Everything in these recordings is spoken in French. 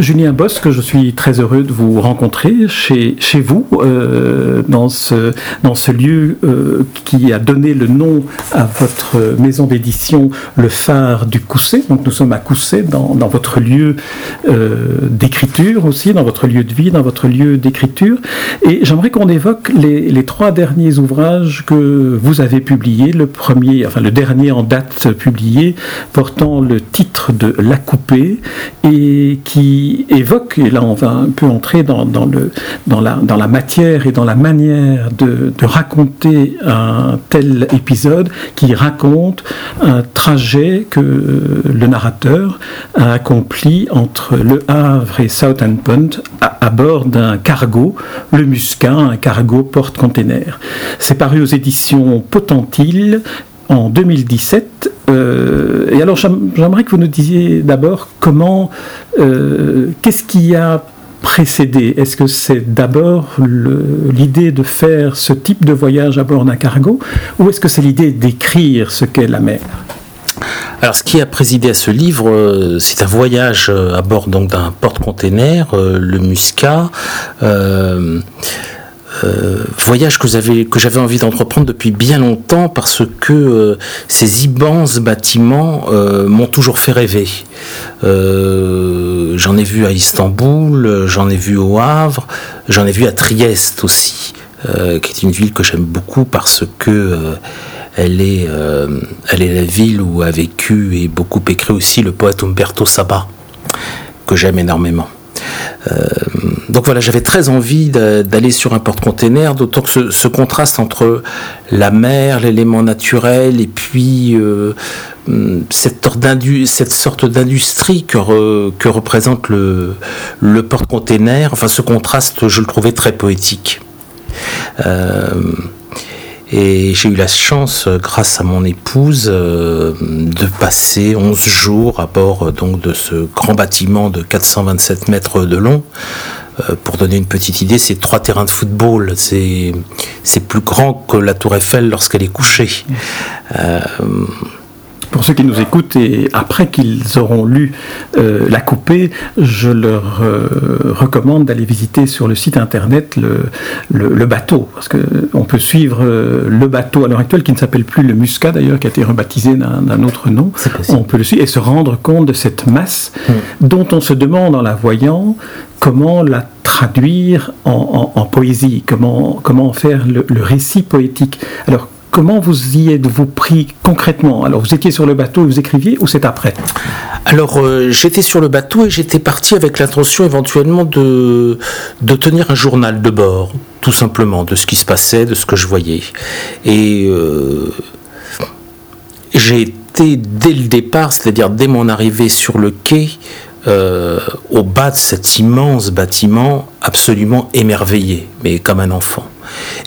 Julien Bosque, je suis très heureux de vous rencontrer chez, vous, euh, dans, ce, lieu euh, qui a donné le nom à votre maison d'édition, Le Phare du Cousset. Donc nous sommes à Cousset, dans, votre lieu euh, d'écriture aussi, dans votre lieu de vie, dans votre lieu d'écriture. Et j'aimerais qu'on évoque les, les, trois derniers ouvrages que vous avez publiés. Le premier, enfin le dernier en date publié, portant le titre de La Coupée et qui évoque, et là on va un peu entrer dans, la, matière et dans la manière de, raconter un tel épisode, qui raconte un trajet que le narrateur a accompli entre Le Havre et Southampton à, bord d'un cargo, le Muscat, un cargo porte-container. C'est paru aux éditions Potentil en 2017. Euh, et alors j'aimerais que vous nous disiez d'abord comment, euh, qu'est-ce qui a précédé? Est-ce que c'est d'abord l'idée de faire ce type de voyage à bord d'un cargo ou est-ce que c'est l'idée d'écrire ce qu'est la mer? Alors, ce qui a présidé à ce livre, euh, c'est un voyage à bord donc d'un porte-container, le Muscat. Euh, voyage que j'avais que j'avais envie d'entreprendre depuis bien longtemps parce que euh, ces immenses bâtiments euh, m'ont toujours fait rêver. j'en ai vu à Istanbul, j'en ai vu au Havre, j'en ai vu à Trieste aussi, qui est une ville que j'aime beaucoup parce que elle est, elle est la ville où a vécu et beaucoup écrit aussi le poète Umberto Saba, que j'aime énormément. Euh, donc voilà, j'avais très envie d'aller sur un porte-container, d'autant que ce, contraste entre la mer, l'élément naturel, et puis euh, cette, sorte d'industrie que, re, que, représente le, le porte-container, enfin ce contraste, je le trouvais très poétique. Euh, et j'ai eu la chance, euh, grâce à mon épouse, euh, de passer 11 jours à bord euh, donc, de ce grand bâtiment de 427 mètres de long. Pour donner une petite idée, c'est trois terrains de football. C'est plus grand que la Tour Eiffel lorsqu'elle est couchée. Pour ceux qui nous écoutent et après qu'ils auront lu euh, La Coupée, je leur euh, recommande d'aller visiter sur le site internet le, le, le bateau, parce qu'on peut suivre euh, le bateau à l'heure actuelle qui ne s'appelle plus le Muscat d'ailleurs, qui a été rebaptisé d'un autre nom. On peut le suivre et se rendre compte de cette masse mmh. dont on se demande en la voyant comment la traduire en, en, en poésie, comment, comment faire le, le récit poétique. Alors comment vous y êtes-vous pris concrètement? Alors, vous étiez sur le bateau et vous écriviez ou c'est après? Alors, euh, j'étais sur le bateau et j'étais parti avec l'intention éventuellement de, tenir un journal de bord, tout simplement, de ce qui se passait, de ce que je voyais. Et euh, j'ai été dès le départ, c'est-à-dire dès mon arrivée sur le quai, euh, au bas de cet immense bâtiment, absolument émerveillé, mais comme un enfant.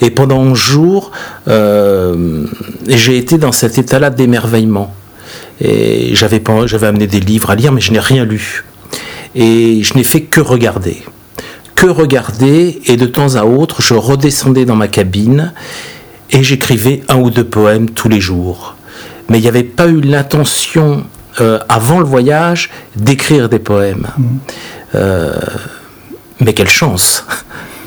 Et pendant 11 jours, euh, j'ai été dans cet état-là d'émerveillement. Et j'avais, j'avais amené des livres à lire, mais je n'ai rien lu. Et je n'ai fait que regarder. Que regarder, et de temps à autre, je redescendais dans ma cabine et j'écrivais un ou deux poèmes tous les jours. Mais il n'y avait pas eu l'intention, euh, avant le voyage, d'écrire des poèmes. Mmh. Euh, mais quelle chance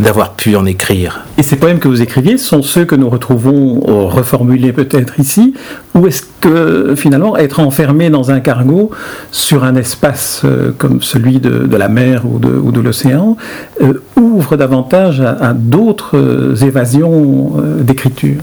d'avoir pu en écrire. Et ces poèmes que vous écriviez sont ceux que nous retrouvons euh, reformulés peut-être ici, ou est-ce que finalement être enfermé dans un cargo sur un espace euh, comme celui de, la mer ou de, l'océan euh, ouvre davantage à, d'autres évasions d'écriture?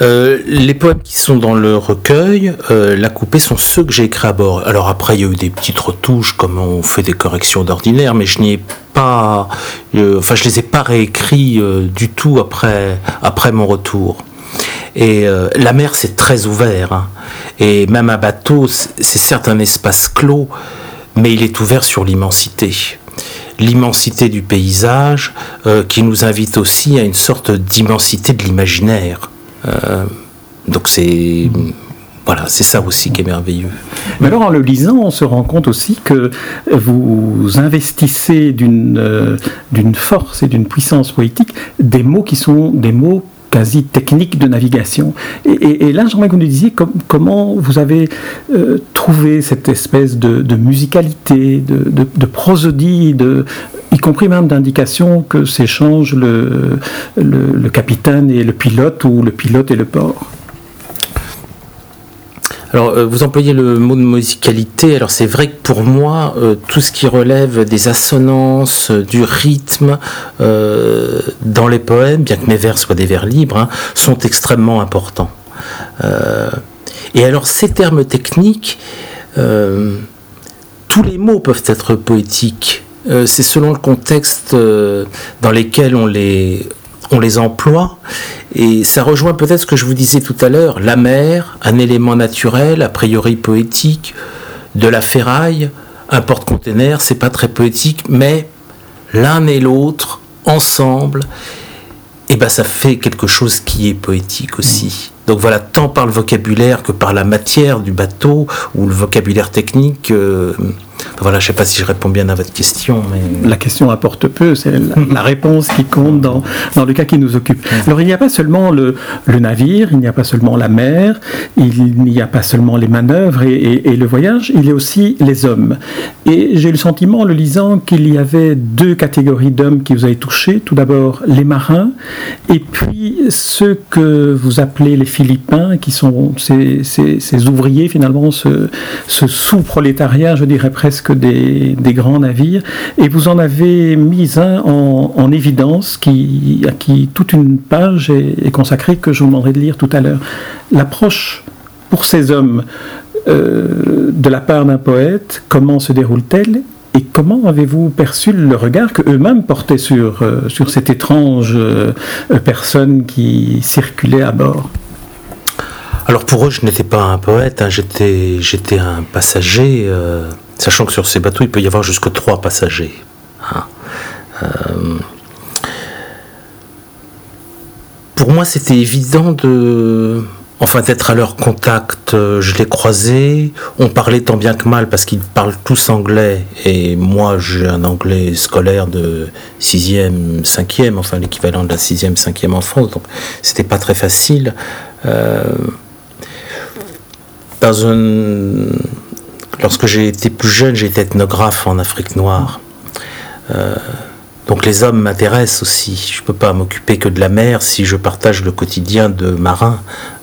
Euh, les poèmes qui sont dans le recueil, euh, la coupée, sont ceux que j'ai écrits à bord. Alors après, il y a eu des petites retouches, comme on fait des corrections d'ordinaire, mais je n'y ai pas, euh, enfin, je les ai pas réécrits du tout après, après mon retour. Et la mer, c'est très ouvert. Hein. Et même un bateau, c'est certes un espace clos, mais il est ouvert sur l'immensité. L'immensité du paysage qui nous invite aussi à une sorte d'immensité de l'imaginaire. Euh, donc c'est ça aussi qui est merveilleux. Mais alors en le lisant, on se rend compte aussi que vous investissez d'une euh, d'une force et d'une puissance poétique des mots qui sont des mots quasi techniques de navigation. Et, et, là, j'aimerais que vous nous disiez comment vous avez euh, trouvé cette espèce de, musicalité, de, prosodie, de, y compris même d'indication que s'échangent le, le capitaine et le pilote ou le pilote et le port? Alors, euh, vous employez le mot de musicalité. Alors, c'est vrai que pour moi, euh, tout ce qui relève des assonances, euh, du rythme dans les poèmes, bien que mes vers soient des vers libres, hein, sont extrêmement importants. Et alors, ces termes techniques, tous les mots peuvent être poétiques. c'est selon le contexte dans lequel on les, on les emploie. Et ça rejoint peut-être ce que je vous disais tout à l'heure, la mer, un élément naturel, a priori poétique, de la ferraille, un porte-container, c'est pas très poétique, mais l'un et l'autre, ensemble, et eh ben ça fait quelque chose qui est poétique aussi. Donc voilà, tant par le vocabulaire que par la matière du bateau ou le vocabulaire technique. Euh, voilà, je ne sais pas si je réponds bien à votre question. Mais... La question apporte peu, c'est la, la, réponse qui compte dans, dans le cas qui nous occupe. Alors il n'y a pas seulement le, le navire, il n'y a pas seulement la mer, il n'y a pas seulement les manœuvres et, et, et, le voyage, il y a aussi les hommes. Et j'ai le sentiment en le lisant qu'il y avait deux catégories d'hommes qui vous avaient touché. Tout d'abord les marins et puis ceux que vous appelez les Philippins, qui sont ces, ces, ces ouvriers finalement, ce, ce sous-prolétariat, je dirais presque des, des, grands navires, et vous en avez mis un en, en, évidence qui, à qui toute une page est, est, consacrée que je vous demanderai de lire tout à l'heure. L'approche pour ces hommes euh, de la part d'un poète, comment se déroule-t-elle et comment avez-vous perçu le regard que eux-mêmes portaient sur, euh, sur cette étrange euh, personne qui circulait à bord? Alors pour eux, je n'étais pas un poète, hein, j'étais, j'étais un passager, euh, sachant que sur ces bateaux, il peut y avoir jusque trois passagers. Hein. Euh, pour moi, c'était évident de, enfin, d'être à leur contact. Je les croisais, on parlait tant bien que mal parce qu'ils parlent tous anglais, et moi, j'ai un anglais scolaire de 6e, 5e, enfin l'équivalent de la 6e, 5e en France, donc c'était pas très facile. Euh, dans un... Lorsque j'ai été plus jeune, j'ai été ethnographe en Afrique noire. Euh, donc les hommes m'intéressent aussi. Je ne peux pas m'occuper que de la mer si je partage le quotidien de marins.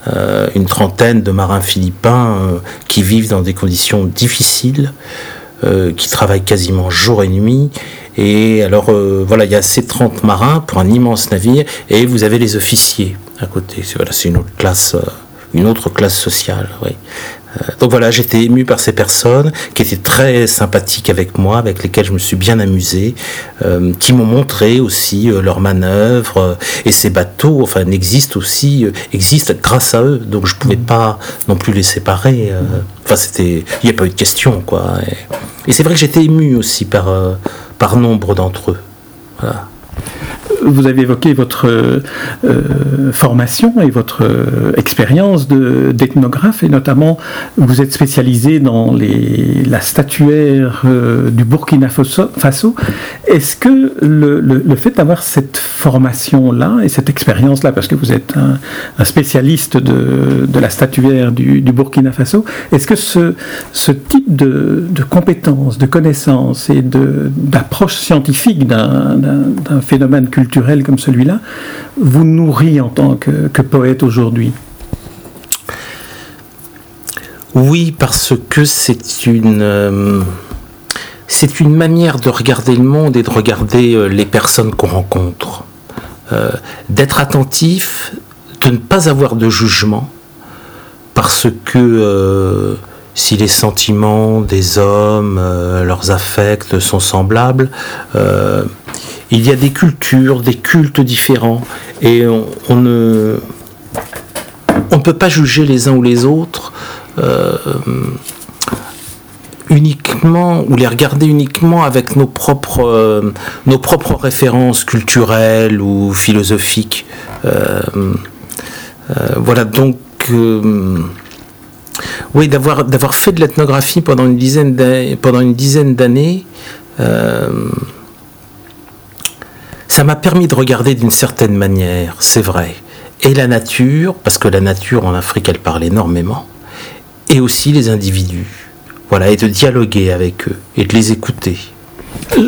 Euh, une trentaine de marins philippins euh, qui vivent dans des conditions difficiles, qui travaillent quasiment jour et nuit. Et alors voilà, il y a ces 30 marins pour un immense navire et vous avez les officiers à côté. Voilà, c'est une autre classe une autre classe sociale. Oui. Euh, donc voilà, j'étais ému par ces personnes qui étaient très sympathiques avec moi, avec lesquelles je me suis bien amusé, euh, qui m'ont montré aussi euh, leurs manœuvres et ces bateaux, enfin, existent aussi, existent grâce à eux. Donc je pouvais pas non plus les séparer. Enfin, c'était, il n'y a pas eu de question, quoi. Et, c'est vrai que j'étais ému aussi par par nombre d'entre eux. Vous avez évoqué votre euh, formation et votre euh, expérience d'ethnographe, et notamment vous êtes spécialisé dans la statuaire euh, du Burkina Faso. Est-ce que le, fait d'avoir cette formation-là et cette expérience-là, parce que vous êtes un, spécialiste de, de, la statuaire du, du Burkina Faso, est-ce que ce, ce type de, de compétences, de connaissances et d'approche scientifique d'un phénomène culturel comme celui-là vous nourrit en tant que, poète aujourd'hui Oui, parce que c'est une... Euh, c'est une manière de regarder le monde et de regarder euh, les personnes qu'on rencontre. Euh, D'être attentif, de ne pas avoir de jugement, parce que si les sentiments des hommes, euh, leurs affects sont semblables, euh, il y a des cultures, des cultes différents, et on, ne on peut pas juger les uns ou les autres. Euh, uniquement ou les regarder uniquement avec nos propres nos propres références culturelles ou philosophiques. Voilà donc oui d'avoir fait de l'ethnographie pendant une dizaine pendant une dizaine d'années. ça m'a permis de regarder d'une certaine manière, c'est vrai, et la nature, parce que la nature en Afrique elle parle énormément, et aussi les individus. Voilà, et de dialoguer avec eux et de les écouter.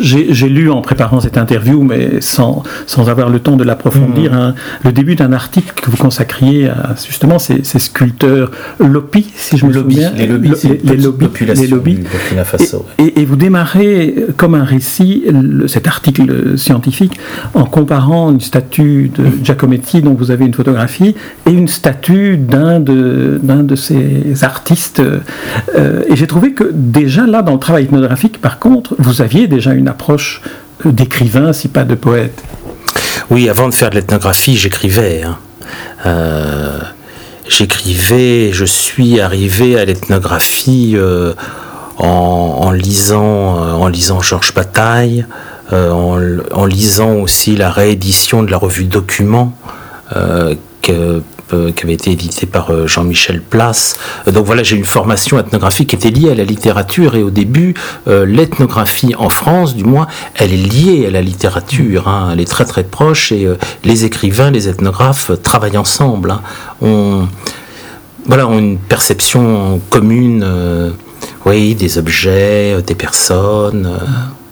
J'ai lu en préparant cette interview, mais sans, sans avoir le temps de l'approfondir, mmh. le début d'un article que vous consacriez à justement ces, ces sculpteurs Lopi, si je me souviens. Les lobbies, les, les, lobbies, et, et, vous démarrez comme un récit cet article scientifique en comparant une statue de Giacometti dont vous avez une photographie et une statue d'un de, de ces artistes. Euh, et j'ai trouvé que déjà là, dans le travail ethnographique, par contre, vous aviez déjà une approche d'écrivain, si pas de poète. Oui, avant de faire de l'ethnographie, j'écrivais. Hein. Euh, j'écrivais, je suis arrivé à l'ethnographie euh, en, lisant, euh, en lisant Georges Bataille, en, lisant aussi la réédition de la revue Document que euh, qui avait été édité par euh, Jean-Michel Place. Euh, donc voilà, j'ai une formation ethnographique qui était liée à la littérature et au début, l'ethnographie en France, du moins, elle est liée à la littérature. Hein. elle est très très proche et les écrivains, les ethnographes travaillent ensemble. Hein. On, voilà, une perception commune, oui, des objets, des personnes,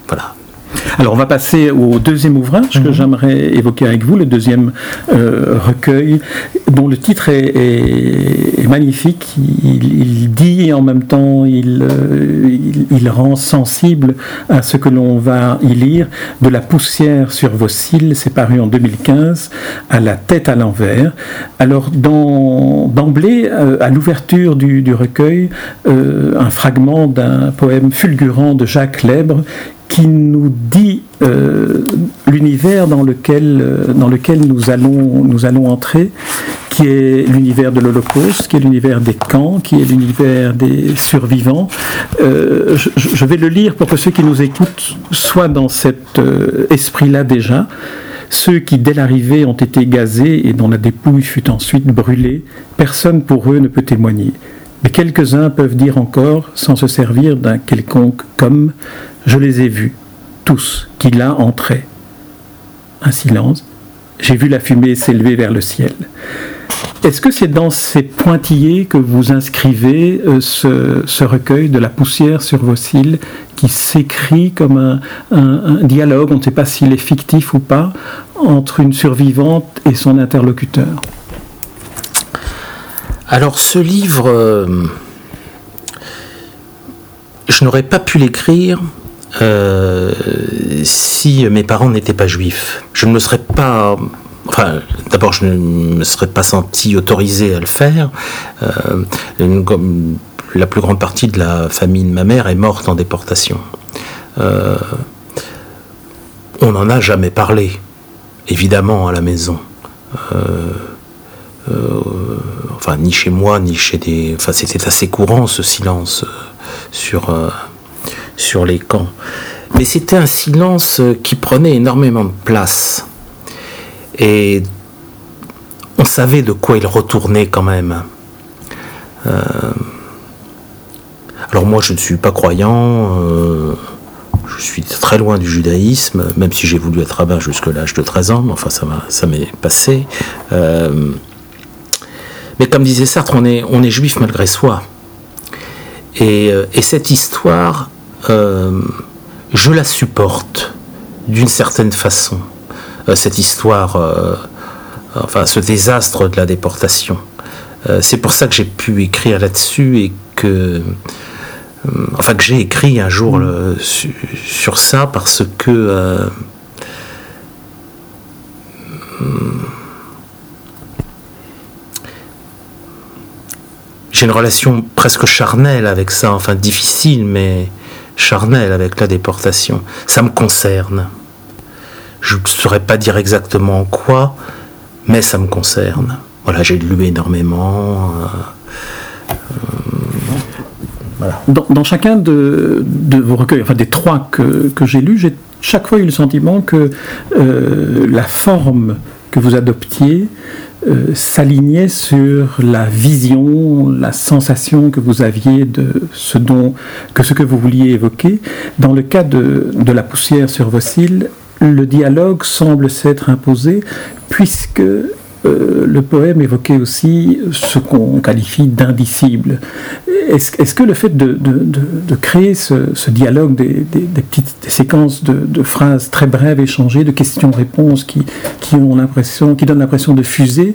voilà. Alors on va passer au deuxième ouvrage que mhm. j'aimerais évoquer avec vous, le deuxième euh, recueil, dont le titre est, magnifique. Il, dit et en même temps euh, il, il, rend sensible à ce que l'on va y lire. De la poussière sur vos cils, c'est paru en 2015, à la tête à l'envers. Alors d'emblée, euh, à l'ouverture du, recueil, un fragment d'un poème fulgurant de Jacques Lèbre qui nous dit euh, l'univers dans lequel, euh, dans lequel nous, allons, nous allons entrer, qui est l'univers de l'Holocauste, qui est l'univers des camps, qui est l'univers des survivants. Euh, je, vais le lire pour que ceux qui nous écoutent soient dans cet esprit-là déjà. Ceux qui, dès l'arrivée, ont été gazés et dont la dépouille fut ensuite brûlée, personne pour eux ne peut témoigner. Mais quelques-uns peuvent dire encore, sans se servir d'un quelconque comme, je les ai vus, tous, qui là entraient. Un silence. J'ai vu la fumée s'élever vers le ciel. Est-ce que c'est dans ces pointillés que vous inscrivez euh, ce, recueil de la poussière sur vos cils qui s'écrit comme un, dialogue, on ne sait pas s'il est fictif ou pas, entre une survivante et son interlocuteur? Alors ce livre, euh, je n'aurais pas pu l'écrire euh, si mes parents n'étaient pas juifs. Je ne me serais pas Enfin, d'abord, je ne me serais pas senti autorisé à le faire. Euh, la plus grande partie de la famille de ma mère est morte en déportation. Euh, on n'en a jamais parlé, évidemment, à la maison. enfin, ni chez moi, ni chez des. Enfin, c'était assez courant ce silence sur sur les camps. Mais c'était un silence qui prenait énormément de place. Et on savait de quoi il retournait quand même. Euh, alors moi je ne suis pas croyant, euh, je suis très loin du judaïsme, même si j'ai voulu être rabbin jusqu'à l'âge de 13 ans, mais enfin ça m'est passé. Euh, mais comme disait Sartre, on est, on est juif malgré soi. Et cette histoire, euh, je la supporte d'une certaine façon, euh, cette histoire, euh, enfin ce désastre de la déportation. c'est pour ça que j'ai pu écrire là-dessus et que, enfin que j'ai écrit un jour sur ça parce que j'ai une relation presque charnelle avec ça, enfin difficile, mais charnel avec la déportation. Ça me concerne. Je ne saurais pas dire exactement quoi, mais ça me concerne. Voilà, j'ai lu énormément. Euh, Voilà. Dans, chacun de, de vos recueils, enfin des trois que, que j'ai lus, j'ai chaque fois eu le sentiment que euh, la forme que vous adoptiez euh, s'alignait sur la vision, la sensation que vous aviez de ce dont, que ce que vous vouliez évoquer. Dans le cas de, de la poussière sur vos cils, le dialogue semble s'être imposé puisque euh, le poème évoquait aussi ce qu'on qualifie d'indicible. Est-ce que le fait de, créer ce, dialogue, des, petites séquences de, phrases très brèves échangées, de questions-réponses qui, qui ont qui donnent l'impression de fuser,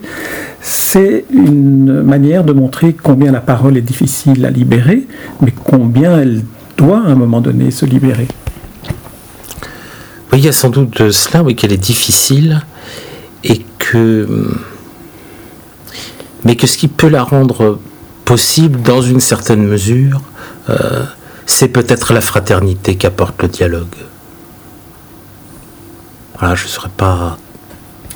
c'est une manière de montrer combien la parole est difficile à libérer, mais combien elle doit à un moment donné se libérer? Oui, il y a sans doute cela, oui, qu'elle est difficile et que. Mais que ce qui peut la rendre possible dans une certaine mesure, euh, c'est peut-être la fraternité qu'apporte le dialogue. Voilà, je ne serais pas.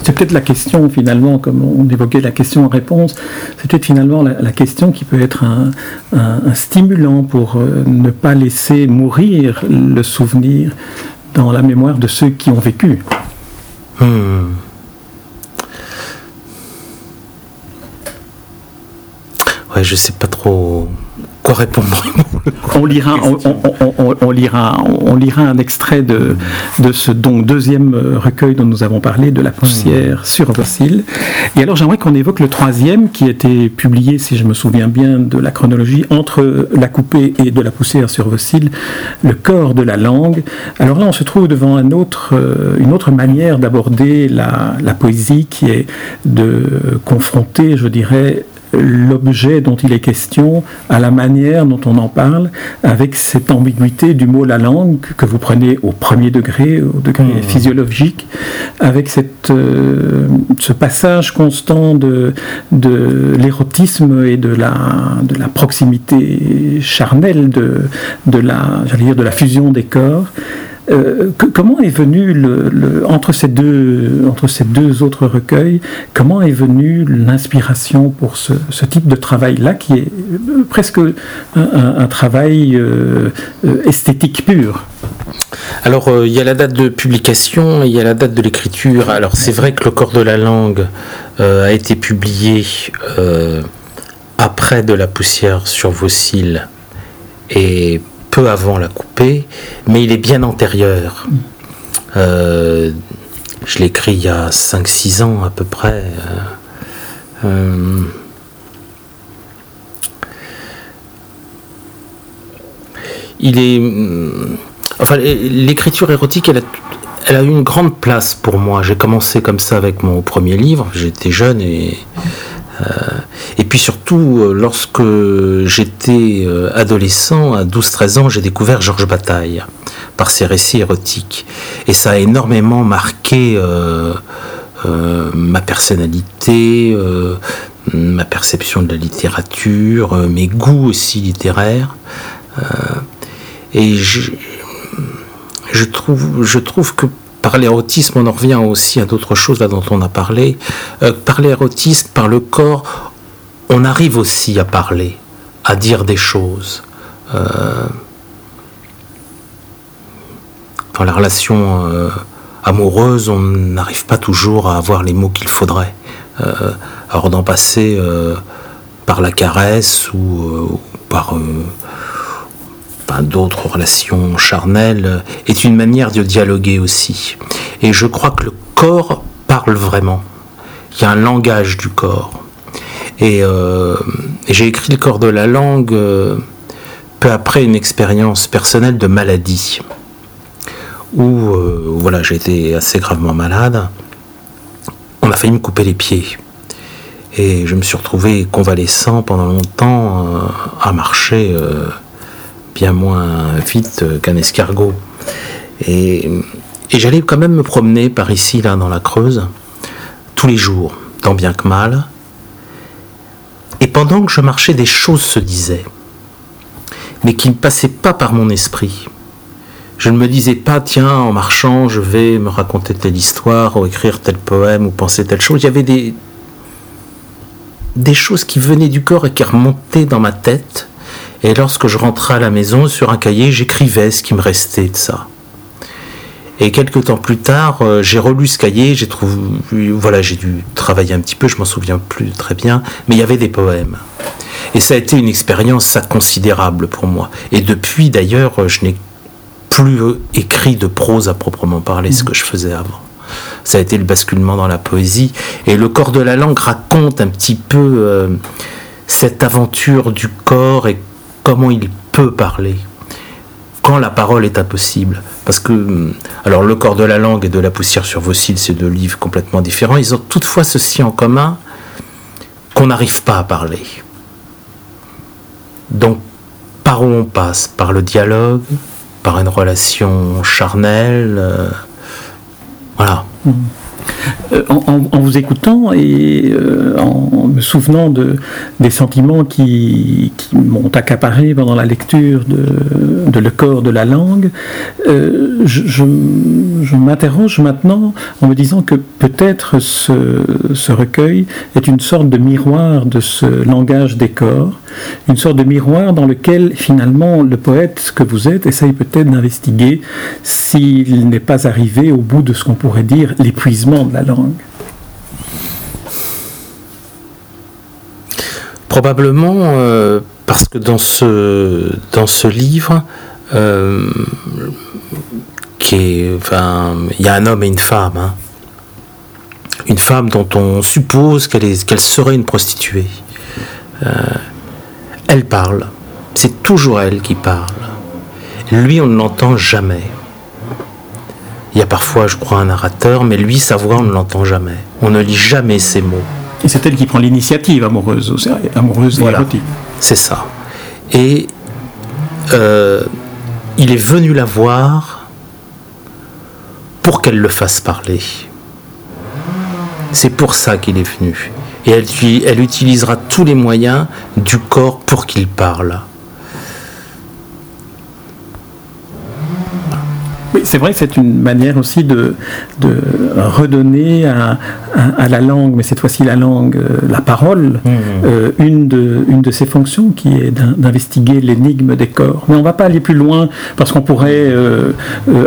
C'est peut-être la question finalement, comme on évoquait la question-réponse, c'est peut-être finalement la, la question qui peut être un, un- un stimulant pour euh, ne pas laisser mourir le souvenir dans la mémoire de ceux qui ont vécu. Hmm. Ouais, je sais pas trop quoi répondre. On lira, on, lira, on lira un extrait de, de ce donc deuxième euh, recueil dont nous avons parlé, de la poussière sur vos cils. Et alors j'aimerais qu'on évoque le troisième qui a été publié, si je me souviens bien de la chronologie, entre la coupée et de la poussière sur vos cils, le corps de la langue. Alors là on se trouve devant un autre, euh, une autre manière d'aborder la, la poésie qui est de confronter, je dirais, l'objet dont il est question à la manière dont on en parle, avec cette ambiguïté du mot la langue que vous prenez au premier degré, au degré physiologique, avec cette, euh, ce passage constant de, de l'érotisme et de la, de la proximité charnelle, de, de, la, dire, de la fusion des corps. Euh, comment est venu le, entre ces deux autres recueils comment est venue l'inspiration pour ce, type de travail là qui est euh, presque un, travail euh, esthétique pur? Alors, il y a la date de publication il y a la date de l'écriture. Alors, c'est vrai que le corps de la langue a été publié après de la poussière sur vos cils et peu avant la coupée, mais il est bien antérieur. Euh, je l'ai écrit il y a 5-6 ans à peu près. Euh, euh, il est. hum, Enfin, l'écriture érotique, elle a, elle a eu une grande place pour moi. J'ai commencé comme ça avec mon premier livre. J'étais jeune et. Et puis surtout, euh, lorsque j'étais euh, adolescent, à 12-13 ans, j'ai découvert Georges Bataille par ses récits érotiques. Et ça a énormément marqué euh, ma personnalité, ma perception de la littérature, mes goûts aussi littéraires. Et je, trouve, que par l'érotisme, on en revient aussi à d'autres choses là dont on a parlé. Par l'érotisme, par le corps, on arrive aussi à parler, à dire des choses. Euh, dans la relation euh, amoureuse, on n'arrive pas toujours à avoir les mots qu'il faudrait. Euh, alors d'en passer euh, par la caresse ou, par par d'autres relations charnelles est une manière de dialoguer aussi. Et je crois que le corps parle vraiment. Il y a un langage du corps. Et, euh, et j'ai écrit le corps de la langue euh, peu après une expérience personnelle de maladie où euh, voilà j'ai assez gravement malade. On a failli me couper les pieds. Et je me suis retrouvé convalescent pendant longtemps à marcher bien moins vite qu'un escargot. Et j'allais quand même me promener par ici, là, dans la Creuse, tous les jours, tant bien que mal. Pendant que je marchais, des choses se disaient, mais qui ne passaient pas par mon esprit. Je ne me disais pas, tiens, en marchant, je vais me raconter telle histoire, ou écrire tel poème, ou penser telle chose. Il y avait des, des choses qui venaient du corps et qui remontaient dans ma tête, Et lorsque je rentrais à la maison, sur un cahier, j'écrivais ce qui me restait de ça. Et quelques temps plus tard, euh, j'ai relu ce cahier, j'ai trouvé, voilà, j'ai dû travailler un petit peu, je m'en souviens plus très bien, mais il y avait des poèmes. Et ça a été une expérience ça considérable pour moi. Et depuis, d'ailleurs, je n'ai plus écrit de prose à proprement parler, ce que je faisais avant. Ça a été le basculement dans la poésie. Et le corps de la langue raconte un petit peu euh, cette aventure du corps et comment il peut parler quand la parole est impossible. Parce que, hum, alors, Le corps de la langue et de la poussière sur vos cils, c'est deux livres complètement différents. Ils ont toutefois ceci en commun qu'on n'arrive pas à parler. Donc, par où on passe? Par le dialogue? Par une relation charnelle? Euh, Voilà. Mmh. Euh, en, vous écoutant et euh, en me souvenant de, des sentiments qui, m'ont accaparé pendant la lecture de, Le corps de la langue, euh, je, m'interroge maintenant en me disant que peut-être ce, ce, recueil est une sorte de miroir de ce langage des corps, une sorte de miroir dans lequel finalement le poète que vous êtes essaye peut-être d'investiguer s'il n'est pas arrivé au bout de ce qu'on pourrait dire l'épuisement la langue. Probablement euh, parce que dans ce, livre, euh, qui est, enfin, il y a un homme et une femme. Hein. Une femme dont on suppose qu'elle qu'elle serait une prostituée. Euh, elle parle. C'est toujours elle qui parle. Lui, on ne l'entend jamais. Il y a parfois, je crois, un narrateur, mais lui, sa voix, on ne l'entend jamais. On ne lit jamais ses mots. Et c'est elle qui prend l'initiative amoureuse, amoureuse voilà. C'est ça. Et euh, il est venu la voir pour qu'elle le fasse parler. C'est pour ça qu'il est venu. Et elle, elle utilisera tous les moyens du corps pour qu'il parle. C'est vrai que c'est une manière aussi de, redonner à, à, la langue, mais cette fois-ci la langue, euh, la parole, mmh. euh, une, de, une de ses fonctions qui est d'investiguer l'énigme des corps. Mais on ne va pas aller plus loin parce qu'on pourrait euh,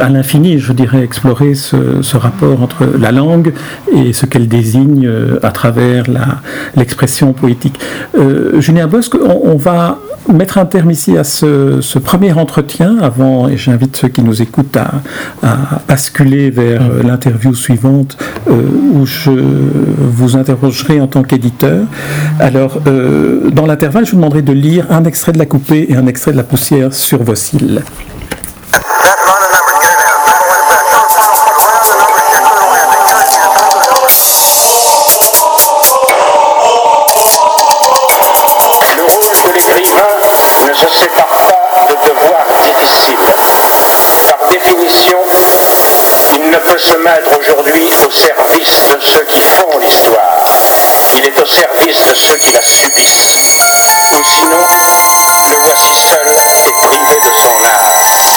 à l'infini, je dirais, explorer ce, ce, rapport entre la langue et ce qu'elle désigne à travers l'expression poétique. Julien Bosque, on, on va mettre un terme ici à ce, ce premier entretien avant, et j'invite ceux qui nous écoutent à, à basculer vers euh, l'interview suivante euh, où je vous interrogerai en tant qu'éditeur. Alors, euh, dans l'intervalle, je vous demanderai de lire un extrait de la coupée et un extrait de la poussière sur vos cils. Il ne peut se mettre aujourd'hui au service de ceux qui font l'histoire. Il est au service de ceux qui la subissent. ou sinon, le voici seul et privé de son art.